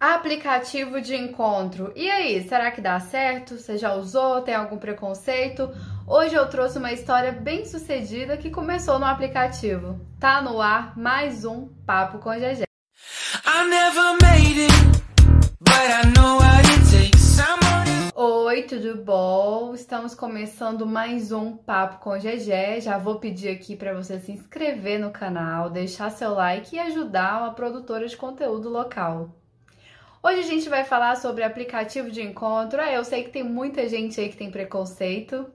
Aplicativo de encontro. E aí, será que dá certo? Você já usou? Tem algum preconceito? Hoje eu trouxe uma história bem sucedida que começou no aplicativo. Tá no ar mais um Papo com GG. Oi, tudo bom? Estamos começando mais um Papo com GG. Já vou pedir aqui para você se inscrever no canal, deixar seu like e ajudar uma produtora de conteúdo local. Hoje a gente vai falar sobre aplicativo de encontro. É, eu sei que tem muita gente aí que tem preconceito.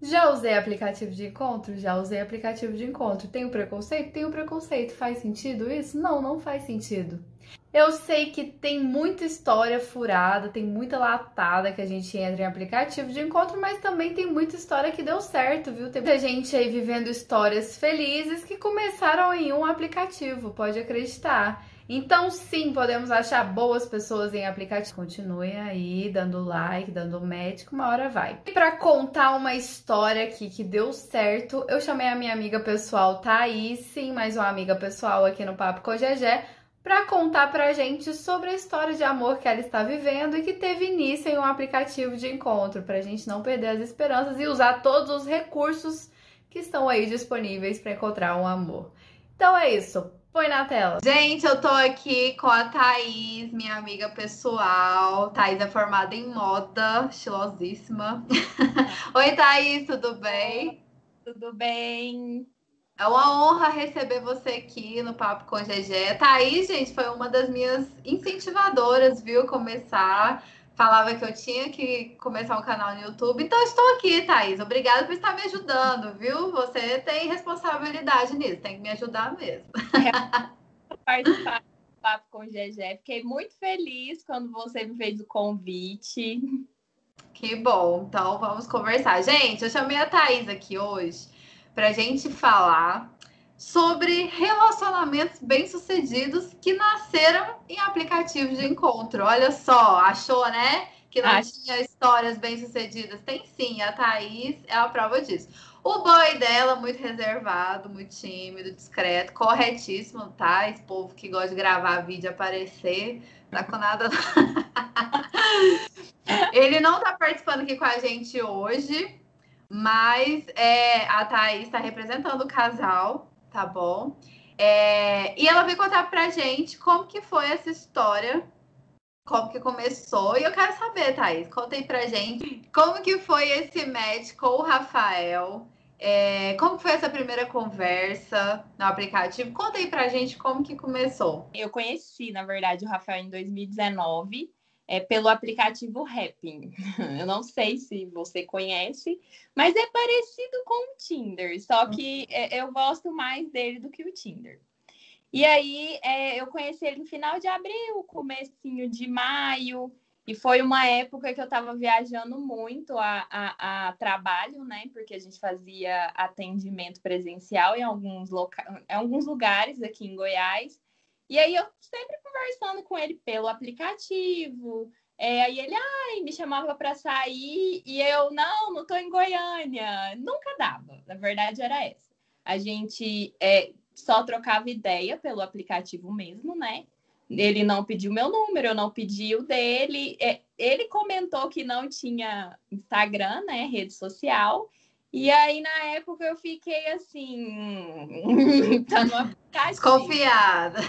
Já usei aplicativo de encontro? Já usei aplicativo de encontro. Tenho preconceito? Tenho preconceito. Faz sentido isso? Não, não faz sentido. Eu sei que tem muita história furada, tem muita latada que a gente entra em aplicativo de encontro, mas também tem muita história que deu certo, viu? Tem muita gente aí vivendo histórias felizes que começaram em um aplicativo, pode acreditar. Então, sim, podemos achar boas pessoas em aplicativo. Continue aí dando like, dando que uma hora vai. E para contar uma história aqui que deu certo, eu chamei a minha amiga pessoal Thaís, sim, mais uma amiga pessoal aqui no Papo com Gegé, para contar pra gente sobre a história de amor que ela está vivendo e que teve início em um aplicativo de encontro, pra gente não perder as esperanças e usar todos os recursos que estão aí disponíveis para encontrar um amor. Então é isso. Põe na tela. Gente, eu tô aqui com a Thaís, minha amiga pessoal. Thaís é formada em moda, estilosíssima. Oi, Thaís, tudo bem? Tudo bem. É uma honra receber você aqui no Papo com GG. Thaís, gente, foi uma das minhas incentivadoras, viu? Começar falava que eu tinha que começar um canal no YouTube. Então, estou aqui, Thaís. Obrigada por estar me ajudando, viu? Você tem responsabilidade nisso, tem que me ajudar mesmo. É, participar do Papo com o GG. Fiquei muito feliz quando você me fez o convite. Que bom. Então, vamos conversar. Gente, eu chamei a Thaís aqui hoje para a gente falar sobre relacionamentos bem-sucedidos que nasceram em aplicativos de encontro. Olha só, achou, né? Que não Acho. tinha histórias bem-sucedidas. Tem sim, a Thaís é a prova disso. O boy dela, muito reservado, muito tímido, discreto, corretíssimo, tá? Esse povo que gosta de gravar vídeo aparecer, tá com nada. Ele não tá participando aqui com a gente hoje, mas é, a Thaís está representando o casal, tá bom? É, e ela veio contar pra gente como que foi essa história, como que começou. E eu quero saber, Thaís, conta aí pra gente como que foi esse match com o Rafael. É, como foi essa primeira conversa no aplicativo? Conta aí pra gente como que começou. Eu conheci, na verdade, o Rafael em 2019 é, pelo aplicativo Rapping. Eu não sei se você conhece, mas é parecido com o Tinder, só que é, eu gosto mais dele do que o Tinder. E aí é, eu conheci ele no final de abril, comecinho de maio, e foi uma época que eu estava viajando muito a, a, a, trabalho, né? Porque a gente fazia atendimento presencial em alguns, loca... em alguns lugares aqui em Goiás. E aí eu sempre conversando com ele pelo aplicativo. É, aí ele, ai, me chamava para sair e eu, não, não tô em Goiânia. Nunca dava. Na verdade era essa. A gente é, só trocava ideia pelo aplicativo mesmo, né? Ele não pediu meu número, eu não pedi o dele. É, ele comentou que não tinha Instagram, né, rede social, e aí, na época, eu fiquei assim, tá no aplicativo. Desconfiada.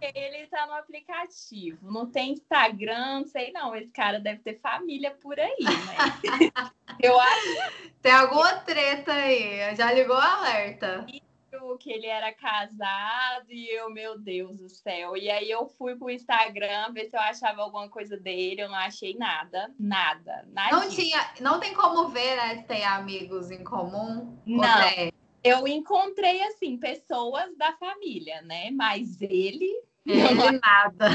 Ele tá no aplicativo, não tem Instagram, sei não. Esse cara deve ter família por aí, né? eu acho. Tem alguma treta aí, já ligou o alerta. E que ele era casado e eu, meu Deus do céu. E aí eu fui pro Instagram ver se eu achava alguma coisa dele, eu não achei nada, nada, nada. Não tinha, não tem como ver, né, se tem amigos em comum? Não. Eu encontrei assim pessoas da família, né? Mas ele, ele não... nada.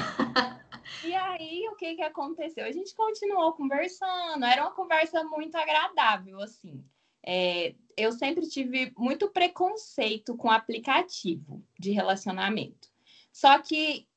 E aí, o que que aconteceu? A gente continuou conversando, era uma conversa muito agradável, assim. É, eu sempre tive muito preconceito com aplicativo de relacionamento. Só que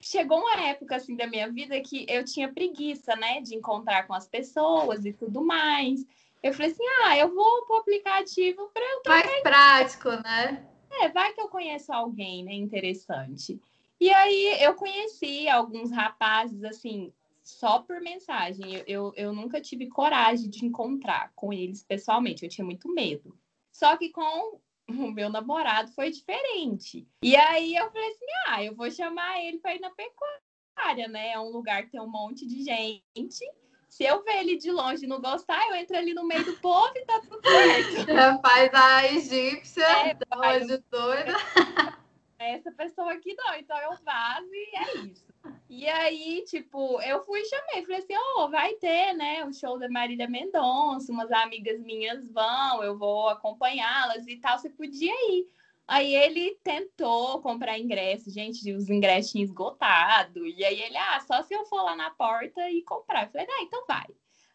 chegou uma época assim da minha vida que eu tinha preguiça, né, de encontrar com as pessoas e tudo mais. Eu falei assim: "Ah, eu vou pro aplicativo para eu mais prático, né? É, vai que eu conheço alguém, né, interessante. E aí eu conheci alguns rapazes, assim, só por mensagem. Eu, eu, eu, nunca tive coragem de encontrar com eles pessoalmente, eu tinha muito medo. Só que com o meu namorado foi diferente. E aí eu falei assim: ah, eu vou chamar ele para ir na pecuária, né? É um lugar que tem um monte de gente. Se eu ver ele de longe e não gostar, eu entro ali no meio do povo e tá tudo certo. Faz a egípcia, é, de doida. Essa pessoa aqui não, então eu vazo e é isso. E aí, tipo, eu fui e chamei, falei assim, ó, oh, vai ter, né, o show da Marília Mendonça, umas amigas minhas vão, eu vou acompanhá-las e tal, você podia ir. Aí ele tentou comprar ingresso, gente, os ingressos esgotado. E aí ele, ah, só se eu for lá na porta e comprar. Eu falei, ah, então vai.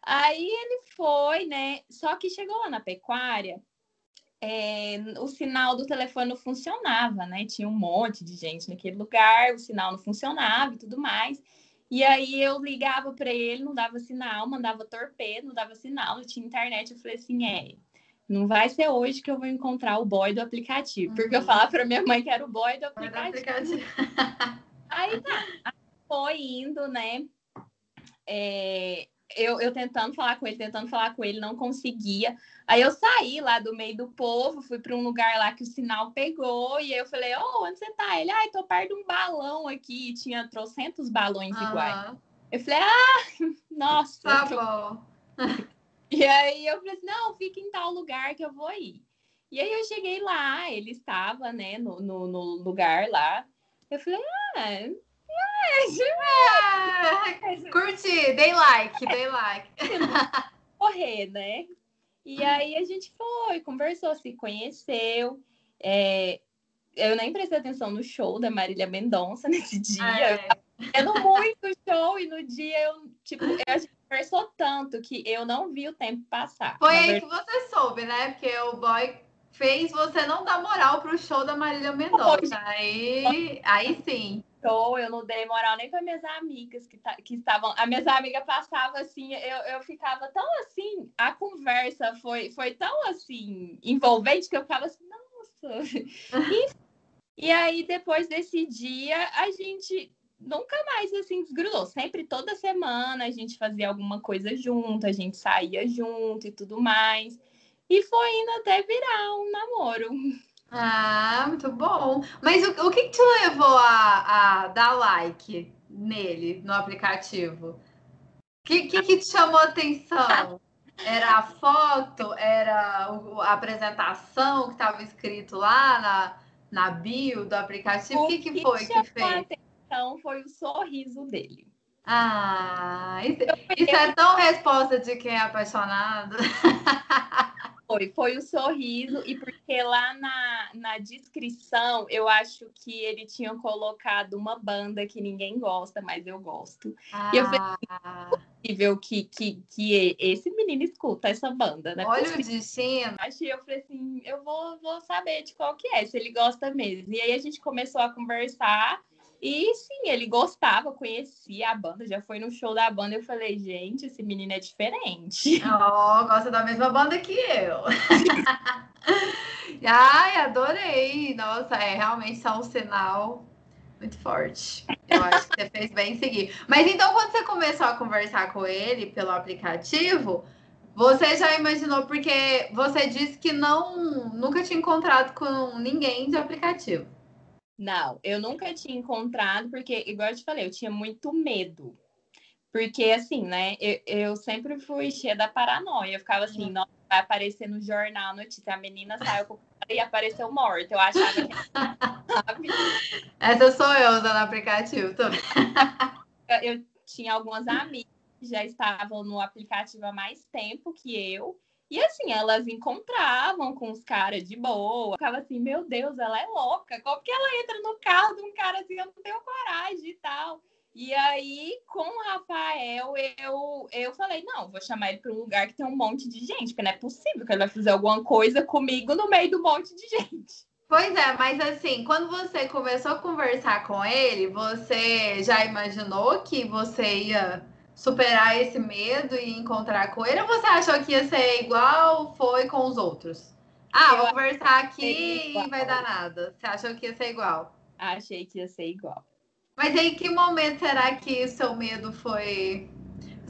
Aí ele foi, né? Só que chegou lá na pecuária, é, o sinal do telefone não funcionava, né? Tinha um monte de gente naquele lugar, o sinal não funcionava e tudo mais. E aí eu ligava para ele, não dava sinal, mandava torpedo, não dava sinal, não tinha internet. Eu falei assim: é, não vai ser hoje que eu vou encontrar o boy do aplicativo. Uhum. Porque eu falava para minha mãe que era o boy do aplicativo. aplicativo. aí tá, foi indo, né? É, eu, eu tentando falar com ele, tentando falar com ele, não conseguia. Aí eu saí lá do meio do povo, fui para um lugar lá que o sinal pegou, e aí eu falei, ô, oh, onde você tá? Ele, ai, tô perto de um balão aqui, e tinha trocentos balões uhum. iguais. Eu falei, ah, nossa. Tá bom. E aí eu falei assim, não, fica em tal lugar que eu vou ir. E aí eu cheguei lá, ele estava, né, no, no, no lugar lá. Eu falei, ah, curti, dei like, dei like. Correr, né? E aí a gente foi, conversou, se conheceu. É, eu nem prestei atenção no show da Marília Mendonça nesse dia. É. Eu muito show e no dia eu, tipo, a gente conversou tanto que eu não vi o tempo passar. Foi aí que você soube, né? Porque o boy fez você não dar moral pro show da Marília Mendonça. Aí, aí sim show, eu não dei moral nem para minhas amigas que, tá, que estavam. A minhas amigas passavam assim, eu, eu ficava tão assim, a conversa foi, foi tão assim, envolvente que eu ficava assim, nossa. e, e aí, depois desse dia, a gente nunca mais assim desgrudou. Sempre toda semana a gente fazia alguma coisa junto, a gente saía junto e tudo mais. E foi indo até virar um namoro. Ah, muito bom. Mas o, o que, que te levou a, a dar like nele, no aplicativo? O que, que, que te chamou a atenção? Era a foto? Era a apresentação que estava escrito lá na, na bio do aplicativo? O que, que foi que, que fez? A atenção foi o sorriso dele. Ah, isso, isso é tão resposta de quem é apaixonado. Foi, foi o sorriso, e porque lá na, na descrição eu acho que ele tinha colocado uma banda que ninguém gosta, mas eu gosto. Ah. E eu falei, ah. possível que, que, que esse menino escuta essa banda, né? Olha o destino. E eu falei assim, eu vou, vou saber de qual que é, se ele gosta mesmo. E aí a gente começou a conversar. E sim, ele gostava, conhecia a banda, já foi no show da banda. Eu falei, gente, esse menino é diferente. Oh, gosta da mesma banda que eu. Ai, adorei. Nossa, é realmente só um sinal muito forte. Eu acho que você fez bem em seguir. Mas então, quando você começou a conversar com ele pelo aplicativo, você já imaginou, porque você disse que não nunca tinha encontrado com ninguém de aplicativo. Não, eu nunca tinha encontrado, porque, igual eu te falei, eu tinha muito medo. Porque, assim, né, eu, eu sempre fui cheia da paranoia. Eu ficava assim, uhum. vai aparecer no jornal notícia, a menina saiu com e apareceu morta. Eu achava que. Essa sou eu usando o aplicativo também. eu, eu tinha algumas amigas que já estavam no aplicativo há mais tempo que eu. E assim, elas encontravam com os caras de boa. Ficava assim, meu Deus, ela é louca. Como que ela entra no carro de um cara assim? Eu não tenho coragem e tal. E aí, com o Rafael, eu, eu falei, não, vou chamar ele para um lugar que tem um monte de gente, porque não é possível que ele vai fazer alguma coisa comigo no meio do monte de gente. Pois é, mas assim, quando você começou a conversar com ele, você já imaginou que você ia superar esse medo e encontrar com ele? Ou você achou que ia ser igual foi com os outros? Ah, eu vou conversar aqui e vai dar nada. Você achou que ia ser igual? Achei que ia ser igual. Mas aí, que momento será que o seu medo foi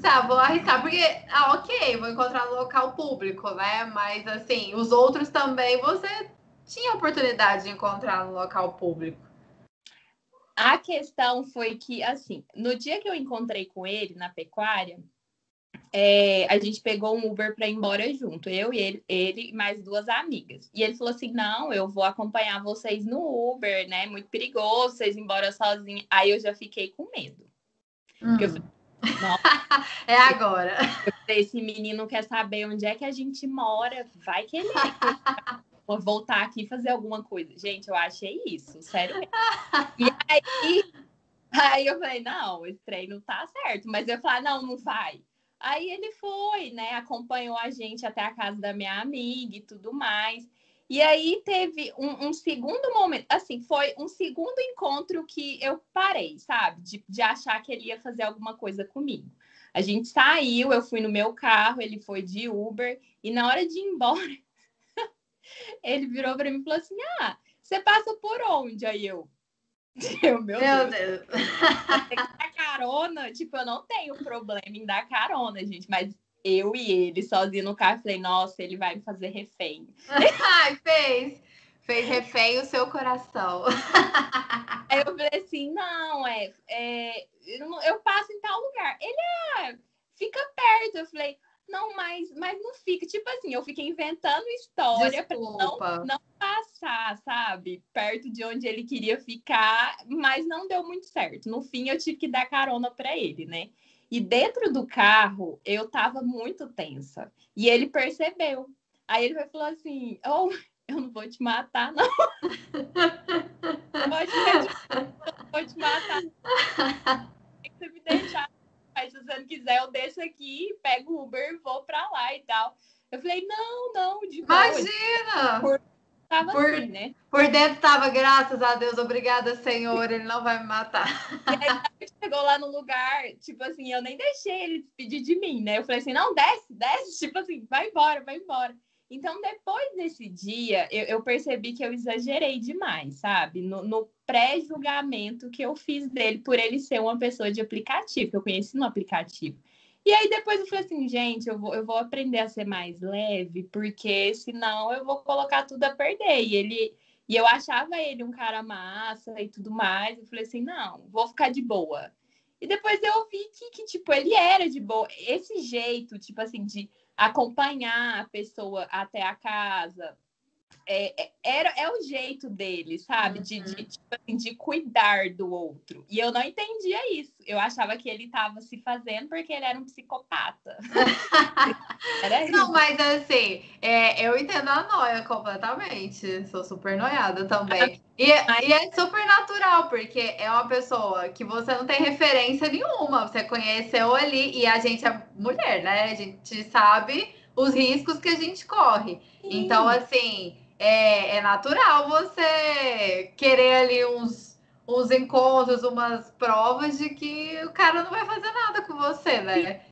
Tá, vou arriscar, porque, ah, ok, vou encontrar no local público, né? Mas, assim, os outros também você tinha oportunidade de encontrar no local público. A questão foi que, assim, no dia que eu encontrei com ele na pecuária, é, a gente pegou um Uber para ir embora junto, eu e ele, ele e mais duas amigas. E ele falou assim: não, eu vou acompanhar vocês no Uber, né? Muito perigoso, vocês embora sozinhos. Aí eu já fiquei com medo. Hum. Porque eu falei, é agora. Esse menino quer saber onde é que a gente mora. Vai que ele Voltar aqui e fazer alguma coisa. Gente, eu achei isso, sério. E aí, aí eu falei, não, esse trem não tá certo. Mas eu falei, não, não vai. Aí ele foi, né? Acompanhou a gente até a casa da minha amiga e tudo mais. E aí teve um, um, segundo momento, assim, foi um segundo encontro que eu parei, sabe? De, de achar que ele ia fazer alguma coisa comigo. A gente saiu, eu fui no meu carro, ele foi de Uber, e na hora de ir embora, ele virou para mim e falou assim: Ah, você passa por onde? Aí eu. Eu, meu, meu Deus. Deus. dar carona, tipo, eu não tenho problema em dar carona, gente, mas eu e ele sozinho no carro. Falei, nossa, ele vai me fazer refém. Ai, fez. Fez refém o seu coração. Aí eu falei assim, não, é, é eu, eu, passo em tal lugar. Ele, ah, fica perto. Eu falei, não, mas, mas não fica. Tipo assim, eu fiquei inventando história para não, não passar, sabe? Perto de onde ele queria ficar, mas não deu muito certo. No fim, eu tive que dar carona para ele, né? E dentro do carro, eu tava muito tensa. E ele percebeu. Aí ele falou assim: Oh, eu não vou te matar, não. Pode não vou te matar. Tem que você me deixar. Mas se você não quiser, eu desço aqui, pego o Uber e vou pra lá e tal. Eu falei, não, não, de boa. Imagina! Por tava por, assim, né? Por dentro tava, graças a Deus, obrigada, Senhor, ele não vai me matar. E aí, chegou lá no lugar, tipo assim, eu nem deixei ele despedir de mim, né? Eu falei assim, não, desce, desce, tipo assim, vai embora, vai embora. Então, depois desse dia, eu, eu percebi que eu exagerei demais, sabe? No, no pré-julgamento que eu fiz dele por ele ser uma pessoa de aplicativo, que eu conheci no aplicativo. E aí depois eu falei assim, gente, eu vou, eu vou aprender a ser mais leve, porque senão eu vou colocar tudo a perder. E ele e eu achava ele um cara massa e tudo mais. Eu falei assim, não, vou ficar de boa. E depois eu vi que, que tipo, ele era de boa. Esse jeito, tipo assim, de acompanhar a pessoa até a casa, é, é, era, é o jeito dele, sabe? De, de, uhum. tipo assim, de cuidar do outro. E eu não entendia isso. Eu achava que ele estava se fazendo porque ele era um psicopata. era isso. Não, mas assim, é, eu entendo a noia completamente. Sou super noiada também. E, e, é super natural, porque é uma pessoa que você não tem referência nenhuma. Você conheceu ali, e a gente é mulher, né? A gente sabe os riscos que a gente corre. Sim. Então, assim é, é natural você querer ali uns, uns encontros, umas provas de que o cara não vai fazer nada com você, né?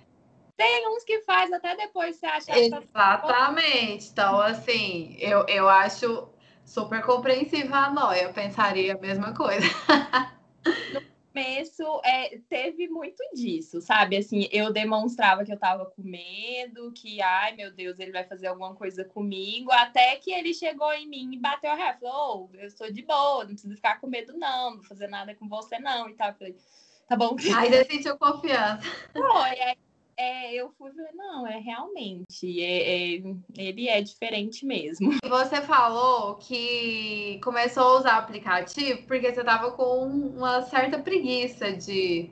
Tem uns que faz até depois você acha. Exatamente. Então, assim, eu, eu acho super compreensiva a noia. Eu pensaria a mesma coisa. Começo é, teve muito disso, sabe? Assim, eu demonstrava que eu tava com medo, que, ai meu Deus, ele vai fazer alguma coisa comigo, até que ele chegou em mim e bateu a ré, falou, oh, eu sou de boa, não precisa ficar com medo, não, não vou fazer nada com você, não, e tal. Eu falei, tá bom. Aí você sentiu confiança. Foi, aí é, eu fui falei, não, é realmente, é, é, ele é diferente mesmo. Você falou que começou a usar o aplicativo porque você tava com uma certa preguiça de.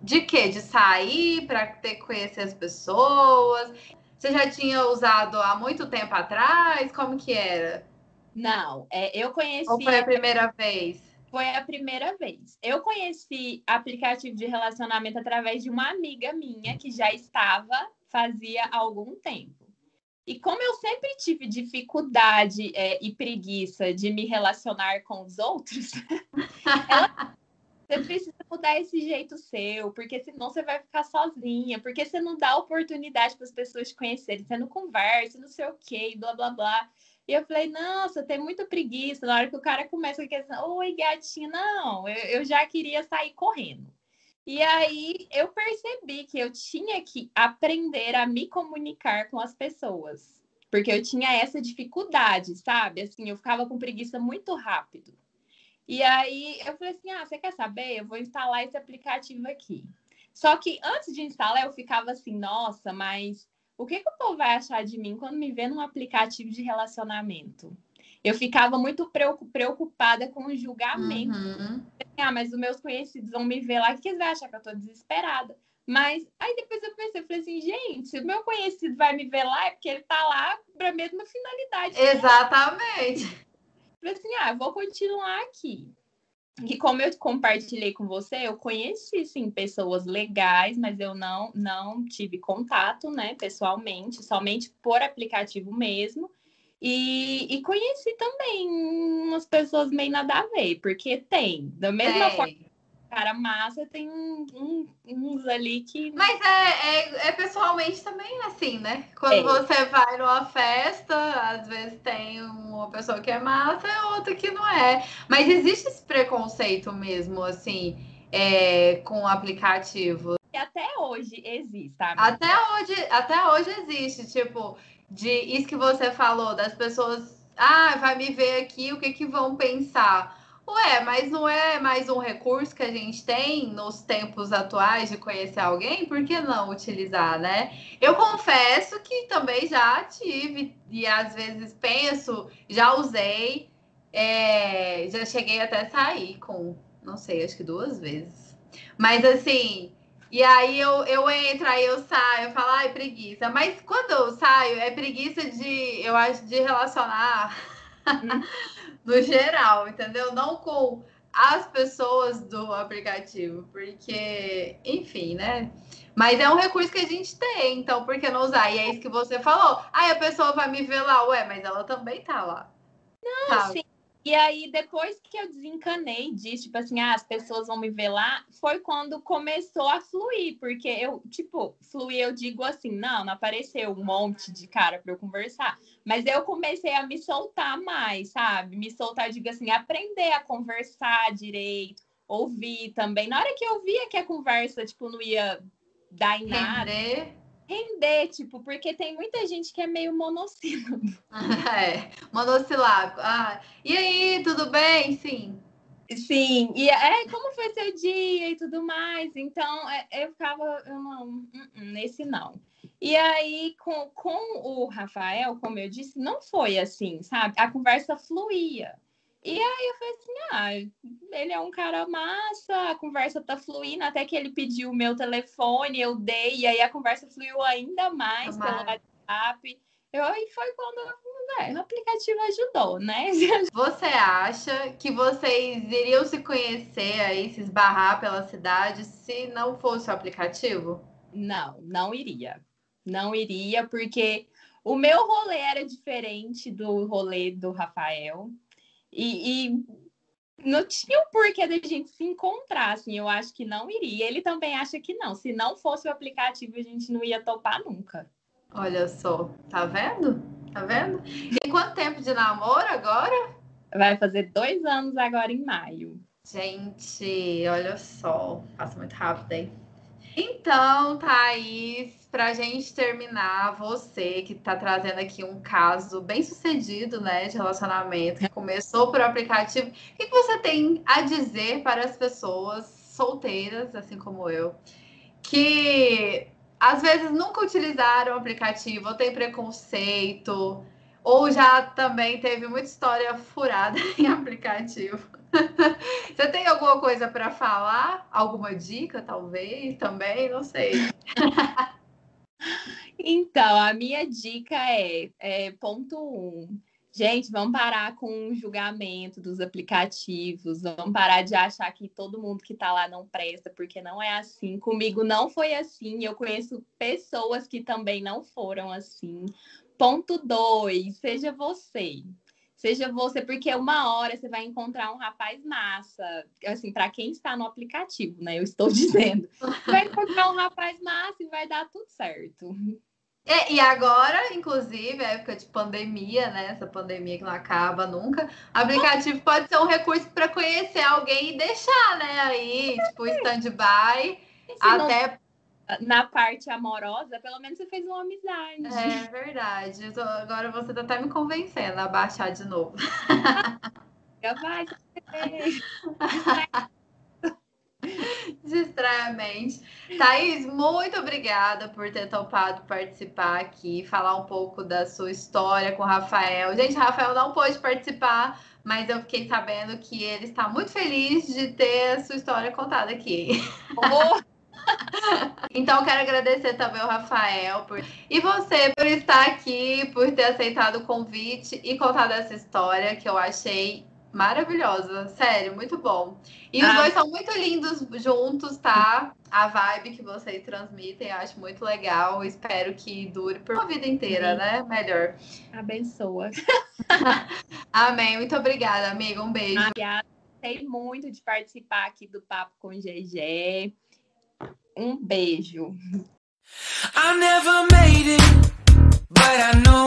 De quê? De sair para ter conhecer as pessoas? Você já tinha usado há muito tempo atrás? Como que era? Não, é, eu conheci. Ou foi a primeira vez? Foi a primeira vez. Eu conheci aplicativo de relacionamento através de uma amiga minha que já estava fazia algum tempo. E como eu sempre tive dificuldade é, e preguiça de me relacionar com os outros, ela, você precisa mudar esse jeito seu, porque senão você vai ficar sozinha, porque você não dá oportunidade para as pessoas te conhecerem, você não conversa, não sei o quê, blá blá blá. E eu falei, nossa, tem muita preguiça. Na hora que o cara começa a questão, oi, gatinha, não, eu, eu já queria sair correndo. E aí eu percebi que eu tinha que aprender a me comunicar com as pessoas. Porque eu tinha essa dificuldade, sabe? Assim, eu ficava com preguiça muito rápido. E aí eu falei assim: ah, você quer saber? Eu vou instalar esse aplicativo aqui. Só que antes de instalar, eu ficava assim, nossa, mas o que, que o povo vai achar de mim quando me vê num aplicativo de relacionamento? Eu ficava muito preocupada com o julgamento. Uhum. Ah, mas os meus conhecidos vão me ver lá, o que eles vão achar que eu tô desesperada? Mas aí depois eu pensei, eu falei assim, gente, se o meu conhecido vai me ver lá, é porque ele tá lá para a mesma finalidade. Exatamente. Eu falei assim, ah, eu vou continuar aqui que como eu compartilhei com você, eu conheci sim pessoas legais, mas eu não não tive contato, né, pessoalmente, somente por aplicativo mesmo. E, e conheci também umas pessoas meio nada a ver, porque tem, da mesma é. forma cara massa, tem um, um, uns ali que. Mas é, é, é, pessoalmente também assim, né? Quando é. você vai numa festa, às vezes tem uma pessoa que é massa e outra que não é. Mas existe esse preconceito mesmo, assim, é, com o aplicativo. E até hoje existe, tá? Até hoje, até hoje existe, tipo, de isso que você falou, das pessoas. Ah, vai me ver aqui, o que, que vão pensar? Ué, mas não é mais um recurso que a gente tem nos tempos atuais de conhecer alguém? Por que não utilizar, né? Eu confesso que também já tive e às vezes penso, já usei, é, já cheguei até a sair com, não sei, acho que duas vezes. Mas assim, e aí eu, eu entro, aí eu saio, eu falo, ai, preguiça. Mas quando eu saio, é preguiça de, eu acho, de relacionar. No geral, entendeu? Não com as pessoas do aplicativo, porque, enfim, né? Mas é um recurso que a gente tem, então por que não usar? E é isso que você falou. Aí a pessoa vai me ver lá, ué, mas ela também tá lá. Não, tá. sim. E aí, depois que eu desencanei disso, tipo assim, ah, as pessoas vão me ver lá, foi quando começou a fluir, porque eu, tipo, fluir, eu digo assim, não, não apareceu um monte de cara para eu conversar, mas eu comecei a me soltar mais, sabe? Me soltar, digo assim, aprender a conversar direito, ouvir também. Na hora que eu via que a conversa, tipo, não ia dar em nada. Render render, tipo, porque tem muita gente que é meio monossílabo. é, monossilábico. Ah, e aí, tudo bem? Sim. Sim, e é como foi seu dia e tudo mais. Então, é, eu ficava, eu não, uh -uh, nesse não. E aí, com, com o Rafael, como eu disse, não foi assim, sabe? A conversa fluía. E aí eu falei assim: ah, ele é um cara massa, a conversa tá fluindo, até que ele pediu o meu telefone, eu dei, e aí a conversa fluiu ainda mais pelo WhatsApp. Eu, e foi quando é, o aplicativo ajudou, né? Você acha que vocês iriam se conhecer aí, se esbarrar pela cidade, se não fosse o aplicativo? Não, não iria. Não iria, porque o meu rolê era diferente do rolê do Rafael. E, e não tinha um porquê da gente se encontrar, assim, eu acho que não iria. Ele também acha que não. Se não fosse o aplicativo, a gente não ia topar nunca. Olha só, tá vendo? Tá vendo? E quanto tempo de namoro agora? Vai fazer dois anos agora em maio. Gente, olha só, passa muito rápido, hein? Então, Thaís, para a gente terminar, você que está trazendo aqui um caso bem sucedido, né, de relacionamento, que começou por aplicativo, o que, você tem a dizer para as pessoas solteiras, assim como eu, que às vezes nunca utilizaram aplicativo, ou tem preconceito, ou já também teve muita história furada em aplicativo? Você tem alguma coisa para falar? Alguma dica, talvez, também? Não sei. então, a minha dica é, é, ponto um. Gente, vamos parar com o julgamento dos aplicativos, vamos parar de achar que todo mundo que está lá não presta, porque não é assim. Comigo não foi assim, eu conheço pessoas que também não foram assim. Ponto dois, seja você seja você, porque uma hora você vai encontrar um rapaz massa, assim, para quem está no aplicativo, né? Eu estou dizendo. Vai encontrar um rapaz massa e vai dar tudo certo. E, e, agora, inclusive, é época de pandemia, né? Essa pandemia que não acaba nunca. Aplicativo pode ser um recurso para conhecer alguém e deixar, né? Aí, tipo, stand-by. Até na parte amorosa, pelo menos você fez uma amizade. É verdade. Tô, agora você tá até me convencendo a baixar de novo. Já vai, Distrai a mente. Thaís, muito obrigada por ter topado participar aqui, falar um pouco da sua história com o Rafael. Gente, o Rafael não pôde participar, mas eu fiquei sabendo que ele está muito feliz de ter a sua história contada aqui. Oh. Então, quero agradecer também ao Rafael por... e você por estar aqui, por ter aceitado o convite e contado essa história que eu achei maravilhosa. Sério, muito bom. E os ah. dois são muito lindos juntos, tá? A vibe que vocês transmitem, acho muito legal. Espero que dure por uma vida inteira, Sim. né? Melhor. Abençoa. Amém. Muito obrigada, amiga. Um beijo. Obrigada. Gostei muito de participar aqui do Papo com GG. Um beijo. I never made it, but I know.